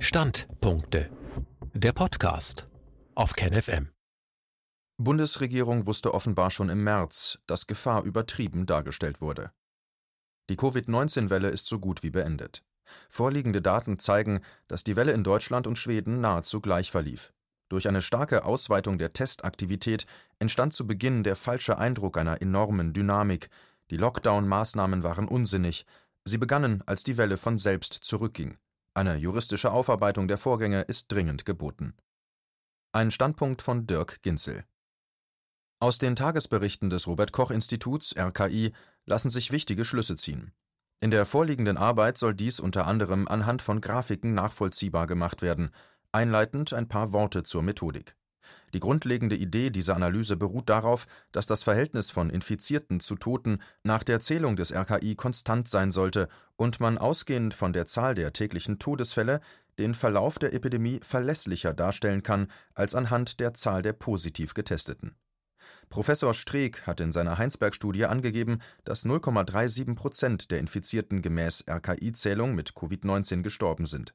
Standpunkte. Der Podcast auf KenFM. Bundesregierung wusste offenbar schon im März, dass Gefahr übertrieben dargestellt wurde. Die Covid-19-Welle ist so gut wie beendet. Vorliegende Daten zeigen, dass die Welle in Deutschland und Schweden nahezu gleich verlief. Durch eine starke Ausweitung der Testaktivität entstand zu Beginn der falsche Eindruck einer enormen Dynamik. Die Lockdown-Maßnahmen waren unsinnig. Sie begannen, als die Welle von selbst zurückging. Eine juristische Aufarbeitung der Vorgänge ist dringend geboten. Ein Standpunkt von Dirk Ginzel. Aus den Tagesberichten des Robert Koch Instituts RKI lassen sich wichtige Schlüsse ziehen. In der vorliegenden Arbeit soll dies unter anderem anhand von Grafiken nachvollziehbar gemacht werden. Einleitend ein paar Worte zur Methodik. Die grundlegende Idee dieser Analyse beruht darauf, dass das Verhältnis von Infizierten zu Toten nach der Zählung des RKI konstant sein sollte und man ausgehend von der Zahl der täglichen Todesfälle den Verlauf der Epidemie verlässlicher darstellen kann als anhand der Zahl der positiv Getesteten. Professor Streeck hat in seiner Heinsberg-Studie angegeben, dass 0,37 Prozent der Infizierten gemäß RKI-Zählung mit Covid-19 gestorben sind.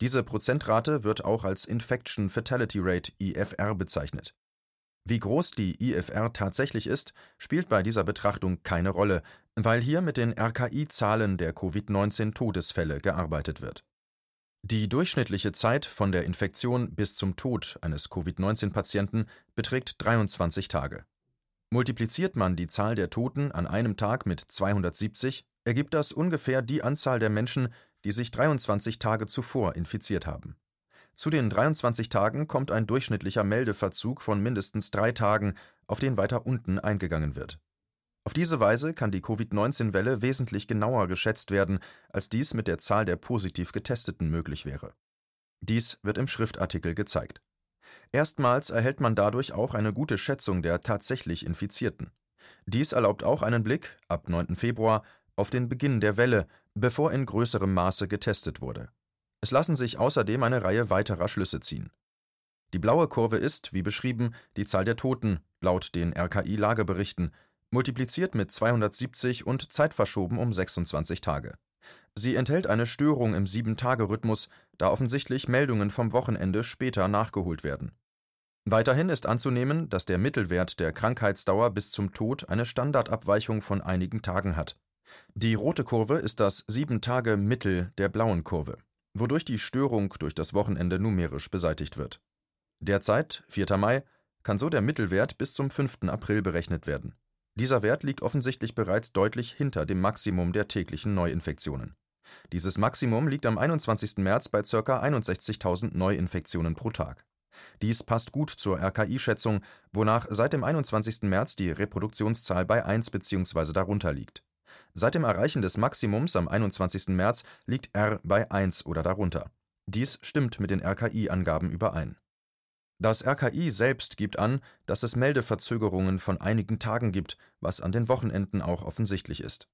Diese Prozentrate wird auch als Infection Fatality Rate IFR bezeichnet. Wie groß die IFR tatsächlich ist, spielt bei dieser Betrachtung keine Rolle, weil hier mit den RKI-Zahlen der Covid-19-Todesfälle gearbeitet wird. Die durchschnittliche Zeit von der Infektion bis zum Tod eines Covid-19-Patienten beträgt 23 Tage. Multipliziert man die Zahl der Toten an einem Tag mit 270, ergibt das ungefähr die Anzahl der Menschen, die sich 23 Tage zuvor infiziert haben. Zu den 23 Tagen kommt ein durchschnittlicher Meldeverzug von mindestens drei Tagen, auf den weiter unten eingegangen wird. Auf diese Weise kann die Covid-19-Welle wesentlich genauer geschätzt werden, als dies mit der Zahl der positiv Getesteten möglich wäre. Dies wird im Schriftartikel gezeigt. Erstmals erhält man dadurch auch eine gute Schätzung der tatsächlich Infizierten. Dies erlaubt auch einen Blick, ab 9. Februar, auf den Beginn der Welle, bevor in größerem Maße getestet wurde. Es lassen sich außerdem eine Reihe weiterer Schlüsse ziehen. Die blaue Kurve ist, wie beschrieben, die Zahl der Toten, laut den RKI-Lageberichten, multipliziert mit 270 und zeitverschoben um 26 Tage. Sie enthält eine Störung im Sieben-Tage-Rhythmus, da offensichtlich Meldungen vom Wochenende später nachgeholt werden. Weiterhin ist anzunehmen, dass der Mittelwert der Krankheitsdauer bis zum Tod eine Standardabweichung von einigen Tagen hat. Die rote Kurve ist das 7-Tage-Mittel der blauen Kurve, wodurch die Störung durch das Wochenende numerisch beseitigt wird. Derzeit, 4. Mai, kann so der Mittelwert bis zum 5. April berechnet werden. Dieser Wert liegt offensichtlich bereits deutlich hinter dem Maximum der täglichen Neuinfektionen. Dieses Maximum liegt am 21. März bei ca. 61.000 Neuinfektionen pro Tag. Dies passt gut zur RKI-Schätzung, wonach seit dem 21. März die Reproduktionszahl bei 1 bzw. darunter liegt. Seit dem Erreichen des Maximums am 21. März liegt R bei 1 oder darunter. Dies stimmt mit den RKI-Angaben überein. Das RKI selbst gibt an, dass es Meldeverzögerungen von einigen Tagen gibt, was an den Wochenenden auch offensichtlich ist.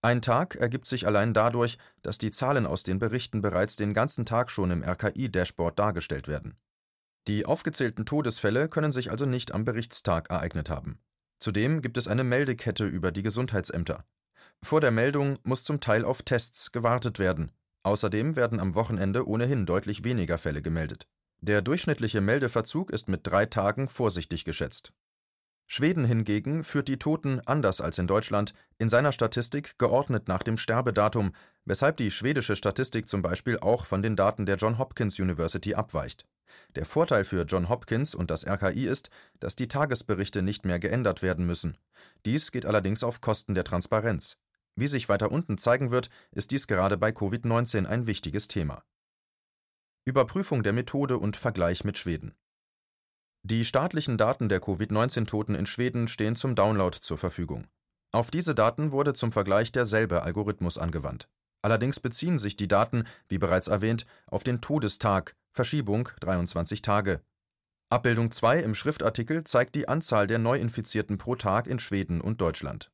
Ein Tag ergibt sich allein dadurch, dass die Zahlen aus den Berichten bereits den ganzen Tag schon im RKI-Dashboard dargestellt werden. Die aufgezählten Todesfälle können sich also nicht am Berichtstag ereignet haben. Zudem gibt es eine Meldekette über die Gesundheitsämter. Vor der Meldung muss zum Teil auf Tests gewartet werden. Außerdem werden am Wochenende ohnehin deutlich weniger Fälle gemeldet. Der durchschnittliche Meldeverzug ist mit drei Tagen vorsichtig geschätzt. Schweden hingegen führt die Toten anders als in Deutschland in seiner Statistik geordnet nach dem Sterbedatum, weshalb die schwedische Statistik zum Beispiel auch von den Daten der John Hopkins University abweicht. Der Vorteil für John Hopkins und das RKI ist, dass die Tagesberichte nicht mehr geändert werden müssen. Dies geht allerdings auf Kosten der Transparenz. Wie sich weiter unten zeigen wird, ist dies gerade bei Covid-19 ein wichtiges Thema. Überprüfung der Methode und Vergleich mit Schweden. Die staatlichen Daten der Covid-19-Toten in Schweden stehen zum Download zur Verfügung. Auf diese Daten wurde zum Vergleich derselbe Algorithmus angewandt. Allerdings beziehen sich die Daten, wie bereits erwähnt, auf den Todestag, Verschiebung 23 Tage. Abbildung 2 im Schriftartikel zeigt die Anzahl der Neuinfizierten pro Tag in Schweden und Deutschland.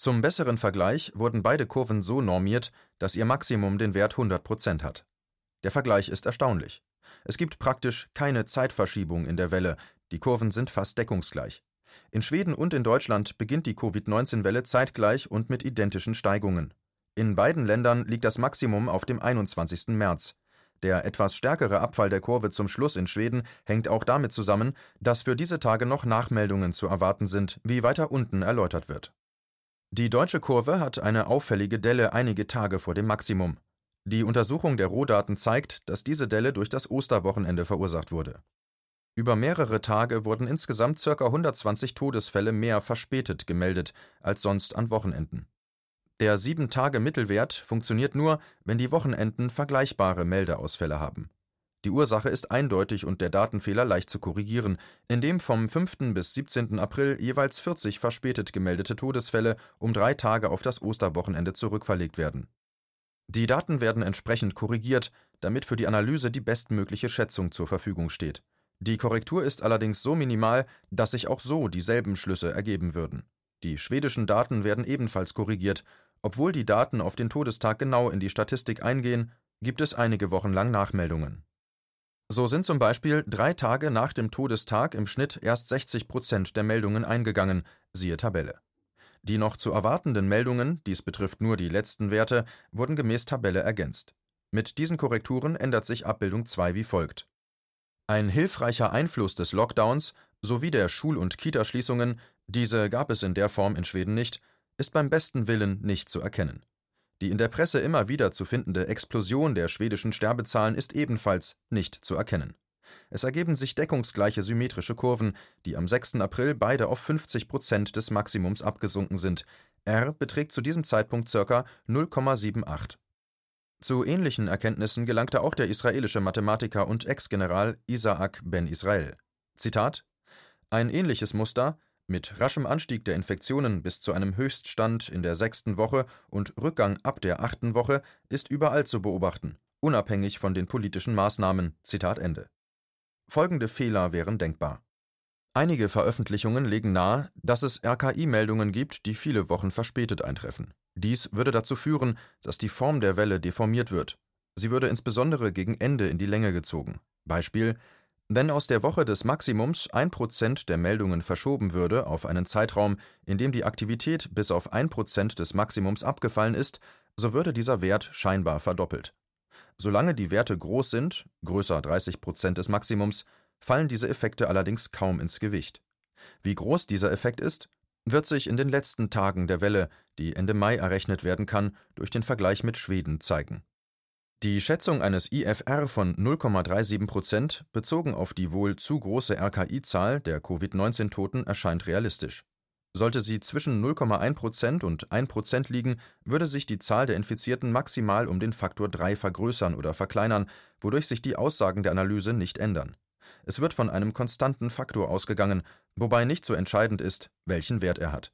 Zum besseren Vergleich wurden beide Kurven so normiert, dass ihr Maximum den Wert 100% hat. Der Vergleich ist erstaunlich. Es gibt praktisch keine Zeitverschiebung in der Welle, die Kurven sind fast deckungsgleich. In Schweden und in Deutschland beginnt die Covid-19-Welle zeitgleich und mit identischen Steigungen. In beiden Ländern liegt das Maximum auf dem 21. März. Der etwas stärkere Abfall der Kurve zum Schluss in Schweden hängt auch damit zusammen, dass für diese Tage noch Nachmeldungen zu erwarten sind, wie weiter unten erläutert wird. Die deutsche Kurve hat eine auffällige Delle einige Tage vor dem Maximum. Die Untersuchung der Rohdaten zeigt, dass diese Delle durch das Osterwochenende verursacht wurde. Über mehrere Tage wurden insgesamt ca. 120 Todesfälle mehr verspätet gemeldet als sonst an Wochenenden. Der 7-Tage-Mittelwert funktioniert nur, wenn die Wochenenden vergleichbare Meldeausfälle haben. Die Ursache ist eindeutig und der Datenfehler leicht zu korrigieren, indem vom 5. bis 17. April jeweils 40 verspätet gemeldete Todesfälle um drei Tage auf das Osterwochenende zurückverlegt werden. Die Daten werden entsprechend korrigiert, damit für die Analyse die bestmögliche Schätzung zur Verfügung steht. Die Korrektur ist allerdings so minimal, dass sich auch so dieselben Schlüsse ergeben würden. Die schwedischen Daten werden ebenfalls korrigiert obwohl die Daten auf den Todestag genau in die Statistik eingehen, gibt es einige Wochen lang Nachmeldungen. So sind zum Beispiel drei Tage nach dem Todestag im Schnitt erst 60 Prozent der Meldungen eingegangen, siehe Tabelle. Die noch zu erwartenden Meldungen, dies betrifft nur die letzten Werte, wurden gemäß Tabelle ergänzt. Mit diesen Korrekturen ändert sich Abbildung 2 wie folgt. Ein hilfreicher Einfluss des Lockdowns sowie der Schul- und Kitaschließungen, diese gab es in der Form in Schweden nicht, ist beim besten Willen nicht zu erkennen. Die in der Presse immer wieder zu findende Explosion der schwedischen Sterbezahlen ist ebenfalls nicht zu erkennen. Es ergeben sich deckungsgleiche symmetrische Kurven, die am 6. April beide auf 50 Prozent des Maximums abgesunken sind. R beträgt zu diesem Zeitpunkt ca. 0,78. Zu ähnlichen Erkenntnissen gelangte auch der israelische Mathematiker und Ex-General Isaac Ben Israel. Zitat: Ein ähnliches Muster mit raschem Anstieg der Infektionen bis zu einem Höchststand in der sechsten Woche und Rückgang ab der achten Woche ist überall zu beobachten, unabhängig von den politischen Maßnahmen. Zitat Ende. Folgende Fehler wären denkbar. Einige Veröffentlichungen legen nahe, dass es RKI-Meldungen gibt, die viele Wochen verspätet eintreffen. Dies würde dazu führen, dass die Form der Welle deformiert wird. Sie würde insbesondere gegen Ende in die Länge gezogen. Beispiel wenn aus der Woche des Maximums ein Prozent der Meldungen verschoben würde auf einen Zeitraum, in dem die Aktivität bis auf ein Prozent des Maximums abgefallen ist, so würde dieser Wert scheinbar verdoppelt. Solange die Werte groß sind, größer 30 Prozent des Maximums, fallen diese Effekte allerdings kaum ins Gewicht. Wie groß dieser Effekt ist, wird sich in den letzten Tagen der Welle, die Ende Mai errechnet werden kann, durch den Vergleich mit Schweden zeigen die Schätzung eines IFR von 0,37 Prozent bezogen auf die wohl zu große RKI-Zahl der Covid-19-Toten erscheint realistisch. Sollte sie zwischen 0,1 Prozent und 1 Prozent liegen, würde sich die Zahl der Infizierten maximal um den Faktor 3 vergrößern oder verkleinern, wodurch sich die Aussagen der Analyse nicht ändern. Es wird von einem konstanten Faktor ausgegangen, wobei nicht so entscheidend ist, welchen Wert er hat.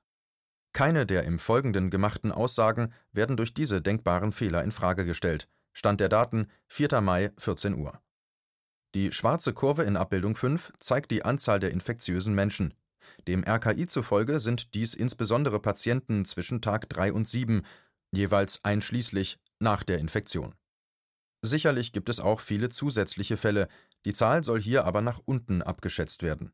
Keine der im Folgenden gemachten Aussagen werden durch diese denkbaren Fehler in Frage gestellt. Stand der Daten 4. Mai 14 Uhr. Die schwarze Kurve in Abbildung 5 zeigt die Anzahl der infektiösen Menschen. Dem RKI zufolge sind dies insbesondere Patienten zwischen Tag 3 und 7, jeweils einschließlich nach der Infektion. Sicherlich gibt es auch viele zusätzliche Fälle, die Zahl soll hier aber nach unten abgeschätzt werden.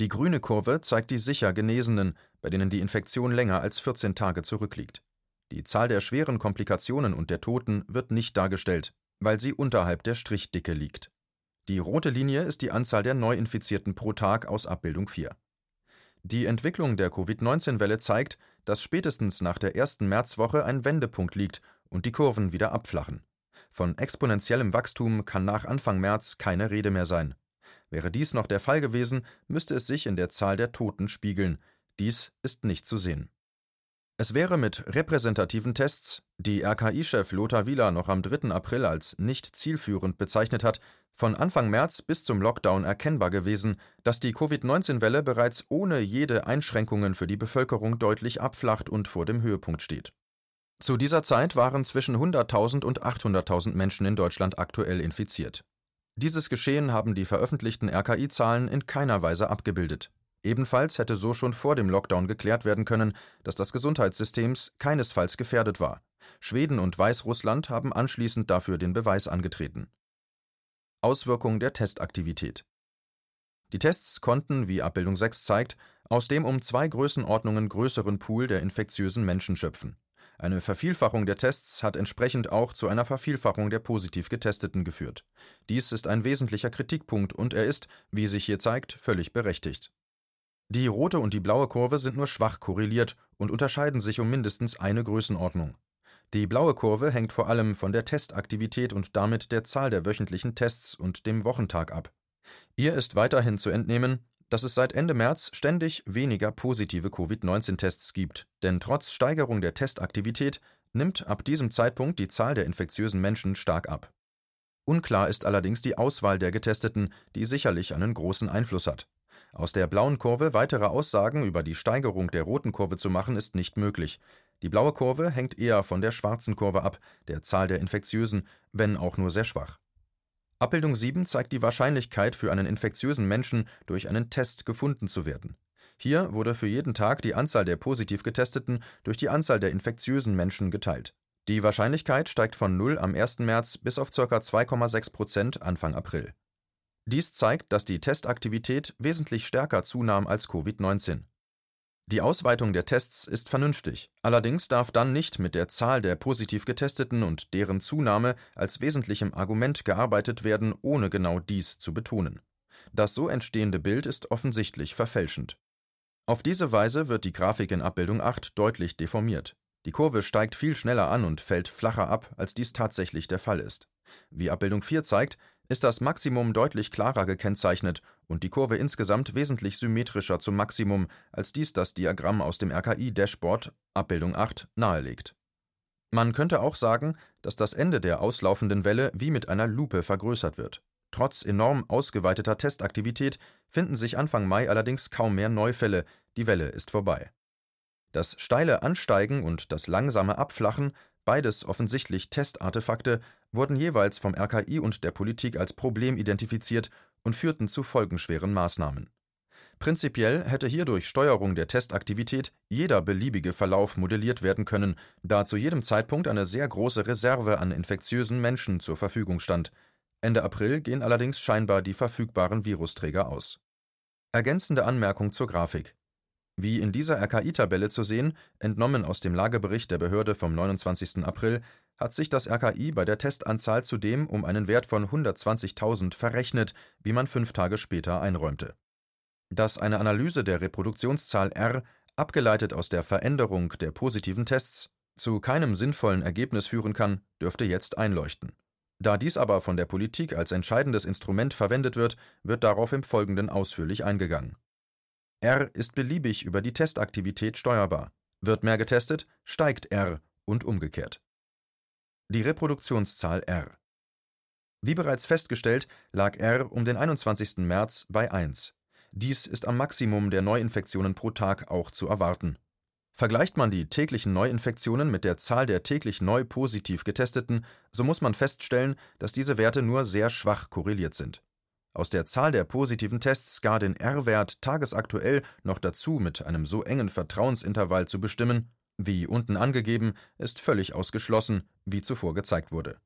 Die grüne Kurve zeigt die sicher Genesenen, bei denen die Infektion länger als 14 Tage zurückliegt. Die Zahl der schweren Komplikationen und der Toten wird nicht dargestellt, weil sie unterhalb der Strichdicke liegt. Die rote Linie ist die Anzahl der Neuinfizierten pro Tag aus Abbildung 4. Die Entwicklung der Covid-19-Welle zeigt, dass spätestens nach der ersten Märzwoche ein Wendepunkt liegt und die Kurven wieder abflachen. Von exponentiellem Wachstum kann nach Anfang März keine Rede mehr sein. Wäre dies noch der Fall gewesen, müsste es sich in der Zahl der Toten spiegeln. Dies ist nicht zu sehen. Es wäre mit repräsentativen Tests, die RKI-Chef Lothar Wieler noch am 3. April als nicht zielführend bezeichnet hat, von Anfang März bis zum Lockdown erkennbar gewesen, dass die Covid-19-Welle bereits ohne jede Einschränkungen für die Bevölkerung deutlich abflacht und vor dem Höhepunkt steht. Zu dieser Zeit waren zwischen 100.000 und 800.000 Menschen in Deutschland aktuell infiziert. Dieses Geschehen haben die veröffentlichten RKI-Zahlen in keiner Weise abgebildet. Ebenfalls hätte so schon vor dem Lockdown geklärt werden können, dass das Gesundheitssystem keinesfalls gefährdet war. Schweden und Weißrussland haben anschließend dafür den Beweis angetreten. Auswirkung der Testaktivität Die Tests konnten, wie Abbildung 6 zeigt, aus dem um zwei Größenordnungen größeren Pool der infektiösen Menschen schöpfen. Eine Vervielfachung der Tests hat entsprechend auch zu einer Vervielfachung der positiv Getesteten geführt. Dies ist ein wesentlicher Kritikpunkt und er ist, wie sich hier zeigt, völlig berechtigt. Die rote und die blaue Kurve sind nur schwach korreliert und unterscheiden sich um mindestens eine Größenordnung. Die blaue Kurve hängt vor allem von der Testaktivität und damit der Zahl der wöchentlichen Tests und dem Wochentag ab. Ihr ist weiterhin zu entnehmen, dass es seit Ende März ständig weniger positive Covid-19-Tests gibt, denn trotz Steigerung der Testaktivität nimmt ab diesem Zeitpunkt die Zahl der infektiösen Menschen stark ab. Unklar ist allerdings die Auswahl der Getesteten, die sicherlich einen großen Einfluss hat. Aus der blauen Kurve weitere Aussagen über die Steigerung der roten Kurve zu machen, ist nicht möglich. Die blaue Kurve hängt eher von der schwarzen Kurve ab, der Zahl der Infektiösen, wenn auch nur sehr schwach. Abbildung 7 zeigt die Wahrscheinlichkeit für einen infektiösen Menschen durch einen Test gefunden zu werden. Hier wurde für jeden Tag die Anzahl der positiv Getesteten durch die Anzahl der infektiösen Menschen geteilt. Die Wahrscheinlichkeit steigt von 0 am 1. März bis auf ca. 2,6 Prozent Anfang April. Dies zeigt, dass die Testaktivität wesentlich stärker zunahm als Covid-19. Die Ausweitung der Tests ist vernünftig, allerdings darf dann nicht mit der Zahl der positiv Getesteten und deren Zunahme als wesentlichem Argument gearbeitet werden, ohne genau dies zu betonen. Das so entstehende Bild ist offensichtlich verfälschend. Auf diese Weise wird die Grafik in Abbildung 8 deutlich deformiert. Die Kurve steigt viel schneller an und fällt flacher ab, als dies tatsächlich der Fall ist. Wie Abbildung 4 zeigt, ist das Maximum deutlich klarer gekennzeichnet und die Kurve insgesamt wesentlich symmetrischer zum Maximum, als dies das Diagramm aus dem RKI-Dashboard Abbildung 8 nahelegt. Man könnte auch sagen, dass das Ende der auslaufenden Welle wie mit einer Lupe vergrößert wird. Trotz enorm ausgeweiteter Testaktivität finden sich Anfang Mai allerdings kaum mehr Neufälle, die Welle ist vorbei. Das steile Ansteigen und das langsame Abflachen, beides offensichtlich Testartefakte, wurden jeweils vom RKI und der Politik als Problem identifiziert und führten zu folgenschweren Maßnahmen. Prinzipiell hätte hier durch Steuerung der Testaktivität jeder beliebige Verlauf modelliert werden können, da zu jedem Zeitpunkt eine sehr große Reserve an infektiösen Menschen zur Verfügung stand. Ende April gehen allerdings scheinbar die verfügbaren Virusträger aus. Ergänzende Anmerkung zur Grafik. Wie in dieser RKI-Tabelle zu sehen, entnommen aus dem Lagebericht der Behörde vom 29. April, hat sich das RKI bei der Testanzahl zudem um einen Wert von 120.000 verrechnet, wie man fünf Tage später einräumte. Dass eine Analyse der Reproduktionszahl R, abgeleitet aus der Veränderung der positiven Tests, zu keinem sinnvollen Ergebnis führen kann, dürfte jetzt einleuchten. Da dies aber von der Politik als entscheidendes Instrument verwendet wird, wird darauf im Folgenden ausführlich eingegangen. R ist beliebig über die Testaktivität steuerbar. Wird mehr getestet, steigt R und umgekehrt. Die Reproduktionszahl R. Wie bereits festgestellt, lag R um den 21. März bei 1. Dies ist am Maximum der Neuinfektionen pro Tag auch zu erwarten. Vergleicht man die täglichen Neuinfektionen mit der Zahl der täglich neu positiv Getesteten, so muss man feststellen, dass diese Werte nur sehr schwach korreliert sind. Aus der Zahl der positiven Tests gar den R-Wert tagesaktuell noch dazu mit einem so engen Vertrauensintervall zu bestimmen, wie unten angegeben, ist völlig ausgeschlossen, wie zuvor gezeigt wurde.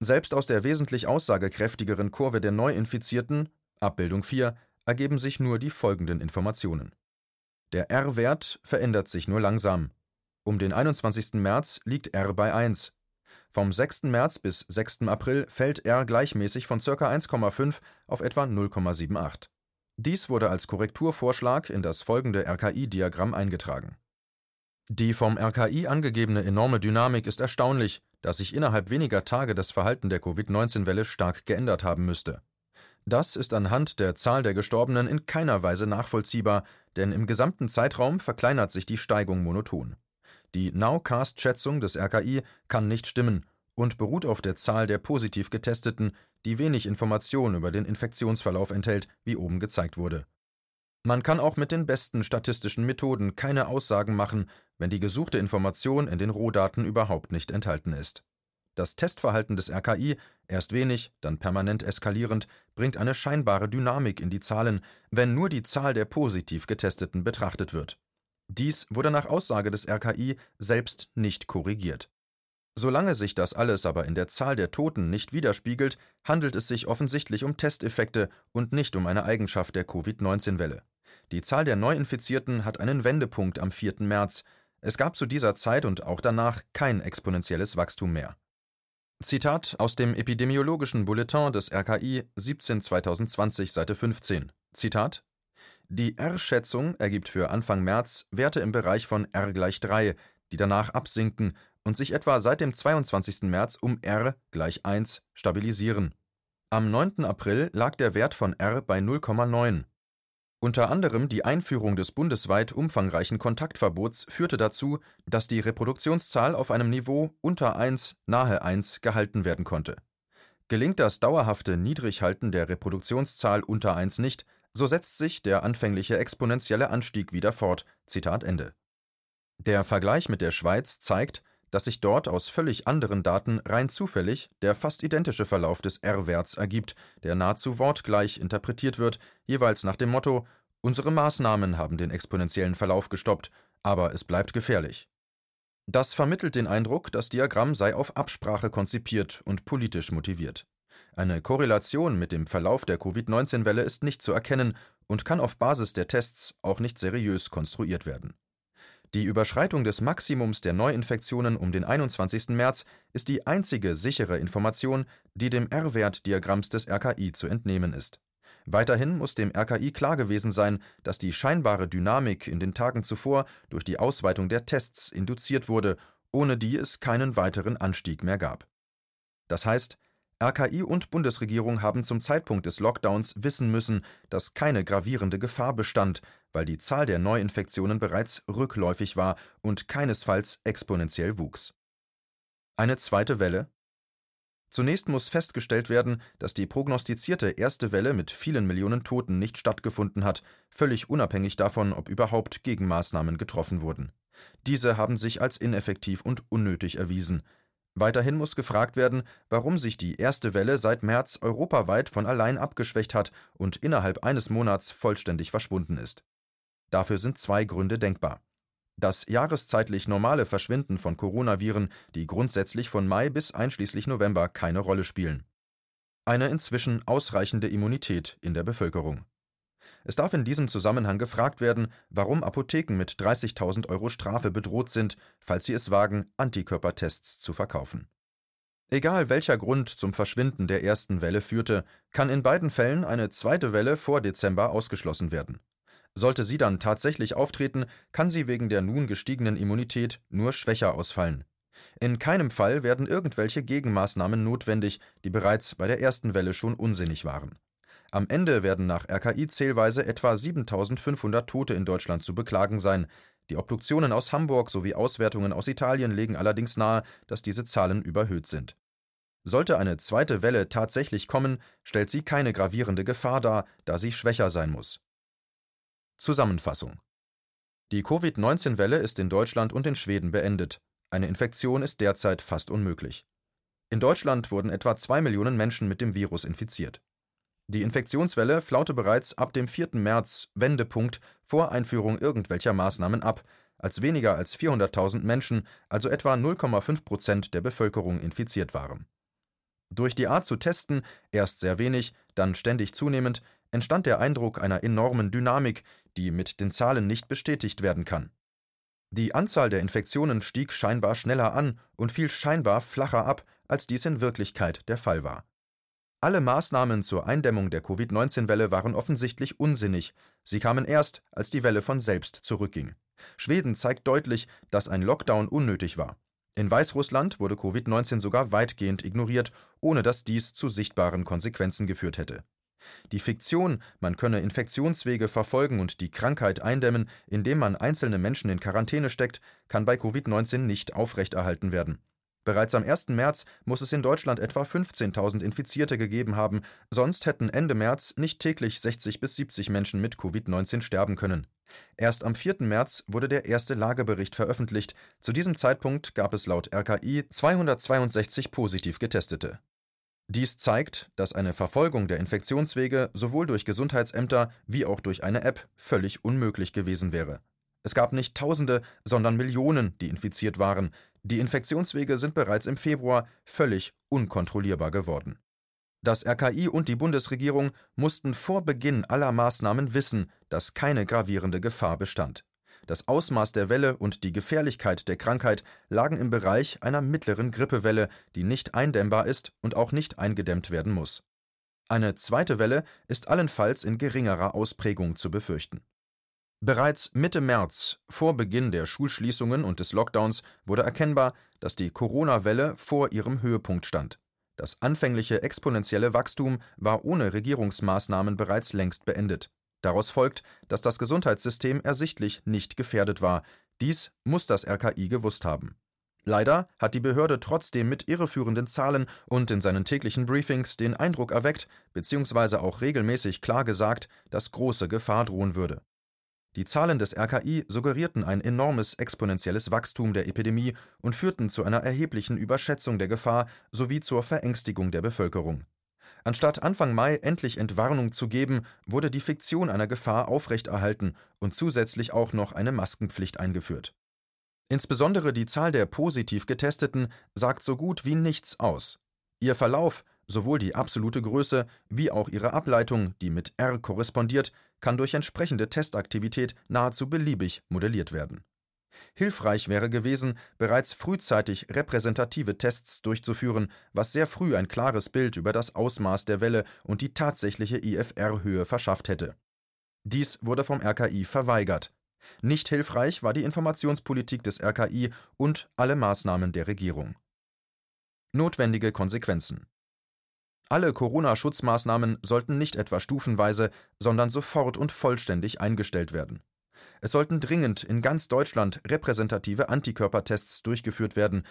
Selbst aus der wesentlich aussagekräftigeren Kurve der Neuinfizierten, Abbildung 4, ergeben sich nur die folgenden Informationen. Der R-Wert verändert sich nur langsam. Um den 21. März liegt R bei 1, vom 6. März bis 6. April fällt R gleichmäßig von ca. 1,5 auf etwa 0,78. Dies wurde als Korrekturvorschlag in das folgende RKI-Diagramm eingetragen. Die vom RKI angegebene enorme Dynamik ist erstaunlich, da sich innerhalb weniger Tage das Verhalten der Covid-19-Welle stark geändert haben müsste. Das ist anhand der Zahl der Gestorbenen in keiner Weise nachvollziehbar, denn im gesamten Zeitraum verkleinert sich die Steigung monoton. Die Nowcast-Schätzung des RKI kann nicht stimmen und beruht auf der Zahl der positiv Getesteten, die wenig Information über den Infektionsverlauf enthält, wie oben gezeigt wurde. Man kann auch mit den besten statistischen Methoden keine Aussagen machen, wenn die gesuchte Information in den Rohdaten überhaupt nicht enthalten ist. Das Testverhalten des RKI, erst wenig, dann permanent eskalierend, bringt eine scheinbare Dynamik in die Zahlen, wenn nur die Zahl der positiv Getesteten betrachtet wird. Dies wurde nach Aussage des RKI selbst nicht korrigiert. Solange sich das alles aber in der Zahl der Toten nicht widerspiegelt, handelt es sich offensichtlich um Testeffekte und nicht um eine Eigenschaft der Covid-19-Welle. Die Zahl der Neuinfizierten hat einen Wendepunkt am 4. März. Es gab zu dieser Zeit und auch danach kein exponentielles Wachstum mehr. Zitat aus dem Epidemiologischen Bulletin des RKI 17 2020 Seite 15. Zitat Die R-Schätzung ergibt für Anfang März Werte im Bereich von R gleich 3, die danach absinken und sich etwa seit dem 22. März um R gleich 1 stabilisieren. Am 9. April lag der Wert von R bei 0,9. Unter anderem die Einführung des bundesweit umfangreichen Kontaktverbots führte dazu, dass die Reproduktionszahl auf einem Niveau unter 1 nahe 1 gehalten werden konnte. Gelingt das dauerhafte Niedrighalten der Reproduktionszahl unter 1 nicht, so setzt sich der anfängliche exponentielle Anstieg wieder fort. Zitat Ende. Der Vergleich mit der Schweiz zeigt, dass sich dort aus völlig anderen Daten rein zufällig der fast identische Verlauf des R-Werts ergibt, der nahezu wortgleich interpretiert wird, jeweils nach dem Motto Unsere Maßnahmen haben den exponentiellen Verlauf gestoppt, aber es bleibt gefährlich. Das vermittelt den Eindruck, das Diagramm sei auf Absprache konzipiert und politisch motiviert. Eine Korrelation mit dem Verlauf der Covid-19-Welle ist nicht zu erkennen und kann auf Basis der Tests auch nicht seriös konstruiert werden. Die Überschreitung des Maximums der Neuinfektionen um den 21. März ist die einzige sichere Information, die dem R-Wert-Diagramms des RKI zu entnehmen ist. Weiterhin muss dem RKI klar gewesen sein, dass die scheinbare Dynamik in den Tagen zuvor durch die Ausweitung der Tests induziert wurde, ohne die es keinen weiteren Anstieg mehr gab. Das heißt, RKI und Bundesregierung haben zum Zeitpunkt des Lockdowns wissen müssen, dass keine gravierende Gefahr bestand, weil die Zahl der Neuinfektionen bereits rückläufig war und keinesfalls exponentiell wuchs. Eine zweite Welle? Zunächst muss festgestellt werden, dass die prognostizierte erste Welle mit vielen Millionen Toten nicht stattgefunden hat, völlig unabhängig davon, ob überhaupt Gegenmaßnahmen getroffen wurden. Diese haben sich als ineffektiv und unnötig erwiesen. Weiterhin muss gefragt werden, warum sich die erste Welle seit März europaweit von allein abgeschwächt hat und innerhalb eines Monats vollständig verschwunden ist. Dafür sind zwei Gründe denkbar. Das jahreszeitlich normale Verschwinden von Coronaviren, die grundsätzlich von Mai bis einschließlich November keine Rolle spielen. Eine inzwischen ausreichende Immunität in der Bevölkerung. Es darf in diesem Zusammenhang gefragt werden, warum Apotheken mit 30.000 Euro Strafe bedroht sind, falls sie es wagen, Antikörpertests zu verkaufen. Egal welcher Grund zum Verschwinden der ersten Welle führte, kann in beiden Fällen eine zweite Welle vor Dezember ausgeschlossen werden. Sollte sie dann tatsächlich auftreten, kann sie wegen der nun gestiegenen Immunität nur schwächer ausfallen. In keinem Fall werden irgendwelche Gegenmaßnahmen notwendig, die bereits bei der ersten Welle schon unsinnig waren. Am Ende werden nach RKI-Zählweise etwa 7500 Tote in Deutschland zu beklagen sein. Die Obduktionen aus Hamburg sowie Auswertungen aus Italien legen allerdings nahe, dass diese Zahlen überhöht sind. Sollte eine zweite Welle tatsächlich kommen, stellt sie keine gravierende Gefahr dar, da sie schwächer sein muss. Zusammenfassung Die Covid-19-Welle ist in Deutschland und in Schweden beendet. Eine Infektion ist derzeit fast unmöglich. In Deutschland wurden etwa zwei Millionen Menschen mit dem Virus infiziert. Die Infektionswelle flaute bereits ab dem 4. März Wendepunkt vor Einführung irgendwelcher Maßnahmen ab, als weniger als 400.000 Menschen, also etwa 0,5 Prozent der Bevölkerung, infiziert waren. Durch die Art zu testen, erst sehr wenig, dann ständig zunehmend, entstand der Eindruck einer enormen Dynamik, die mit den Zahlen nicht bestätigt werden kann. Die Anzahl der Infektionen stieg scheinbar schneller an und fiel scheinbar flacher ab, als dies in Wirklichkeit der Fall war. Alle Maßnahmen zur Eindämmung der Covid-19-Welle waren offensichtlich unsinnig. Sie kamen erst, als die Welle von selbst zurückging. Schweden zeigt deutlich, dass ein Lockdown unnötig war. In Weißrussland wurde Covid-19 sogar weitgehend ignoriert, ohne dass dies zu sichtbaren Konsequenzen geführt hätte. Die Fiktion, man könne Infektionswege verfolgen und die Krankheit eindämmen, indem man einzelne Menschen in Quarantäne steckt, kann bei Covid-19 nicht aufrechterhalten werden. Bereits am 1. März muss es in Deutschland etwa 15.000 Infizierte gegeben haben, sonst hätten Ende März nicht täglich 60 bis 70 Menschen mit Covid-19 sterben können. Erst am 4. März wurde der erste Lagebericht veröffentlicht. Zu diesem Zeitpunkt gab es laut RKI 262 positiv Getestete. Dies zeigt, dass eine Verfolgung der Infektionswege sowohl durch Gesundheitsämter wie auch durch eine App völlig unmöglich gewesen wäre. Es gab nicht Tausende, sondern Millionen, die infiziert waren. Die Infektionswege sind bereits im Februar völlig unkontrollierbar geworden. Das RKI und die Bundesregierung mussten vor Beginn aller Maßnahmen wissen, dass keine gravierende Gefahr bestand. das Ausmaß der Welle und die Gefährlichkeit der Krankheit lagen im Bereich einer mittleren Grippewelle, die nicht eindämmbar ist und auch nicht eingedämmt werden muss. Eine zweite Welle ist allenfalls in geringerer Ausprägung zu befürchten. Bereits Mitte März, vor Beginn der Schulschließungen und des Lockdowns, wurde erkennbar, dass die Corona-Welle vor ihrem Höhepunkt stand. Das anfängliche exponentielle Wachstum war ohne Regierungsmaßnahmen bereits längst beendet. Daraus folgt, dass das Gesundheitssystem ersichtlich nicht gefährdet war. Dies muss das RKI gewusst haben. Leider hat die Behörde trotzdem mit irreführenden Zahlen und in seinen täglichen Briefings den Eindruck erweckt, beziehungsweise auch regelmäßig klar gesagt, dass große Gefahr drohen würde. Die Zahlen des RKI suggerierten ein enormes exponentielles Wachstum der Epidemie und führten zu einer erheblichen Überschätzung der Gefahr sowie zur Verängstigung der Bevölkerung. Anstatt Anfang Mai endlich Entwarnung zu geben, wurde die Fiktion einer Gefahr aufrechterhalten und zusätzlich auch noch eine Maskenpflicht eingeführt. Insbesondere die Zahl der positiv Getesteten sagt so gut wie nichts aus. Ihr Verlauf, sowohl die absolute Größe wie auch ihre Ableitung, die mit R korrespondiert, kann durch entsprechende Testaktivität nahezu beliebig modelliert werden. Hilfreich wäre gewesen, bereits frühzeitig repräsentative Tests durchzuführen, was sehr früh ein klares Bild über das Ausmaß der Welle und die tatsächliche IFR-Höhe verschafft hätte. Dies wurde vom RKI verweigert. Nicht hilfreich war die Informationspolitik des RKI und alle Maßnahmen der Regierung. Notwendige Konsequenzen alle Corona-Schutzmaßnahmen sollten nicht etwa stufenweise, sondern sofort und vollständig eingestellt werden. Es sollten dringend in ganz Deutschland repräsentative Antikörpertests durchgeführt werden,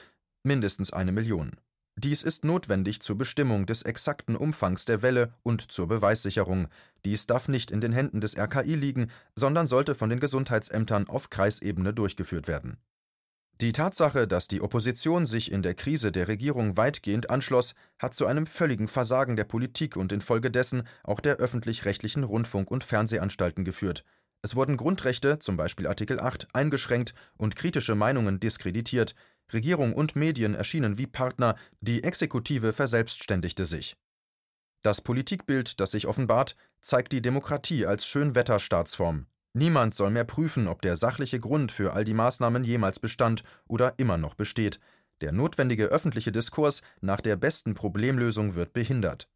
mindestens eine Million. Dies ist notwendig zur Bestimmung des exakten Umfangs der Welle und zur Beweissicherung. Dies darf nicht in den Händen des RKI liegen, sondern sollte von den Gesundheitsämtern auf Kreisebene durchgeführt werden. Die Tatsache, dass die Opposition sich in der Krise der Regierung weitgehend anschloss, hat zu einem völligen Versagen der Politik und infolgedessen auch der öffentlich-rechtlichen Rundfunk- und Fernsehanstalten geführt. Es wurden Grundrechte, zum Beispiel Artikel 8, eingeschränkt und kritische Meinungen diskreditiert. Regierung und Medien erschienen wie Partner, die Exekutive verselbstständigte sich. Das Politikbild, das sich offenbart, zeigt die Demokratie als Schönwetterstaatsform. Niemand soll mehr prüfen, ob der sachliche Grund für all die Maßnahmen jemals bestand oder immer noch besteht. Der notwendige öffentliche Diskurs nach der besten Problemlösung wird behindert.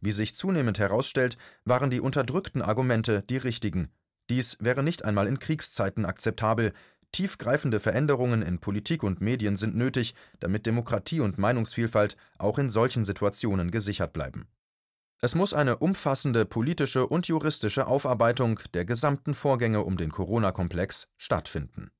Wie sich zunehmend herausstellt, waren die unterdrückten Argumente die richtigen. Dies wäre nicht einmal in Kriegszeiten akzeptabel. Tiefgreifende Veränderungen in Politik und Medien sind nötig, damit Demokratie und Meinungsvielfalt auch in solchen Situationen gesichert bleiben. Es muss eine umfassende politische und juristische Aufarbeitung der gesamten Vorgänge um den Corona-Komplex stattfinden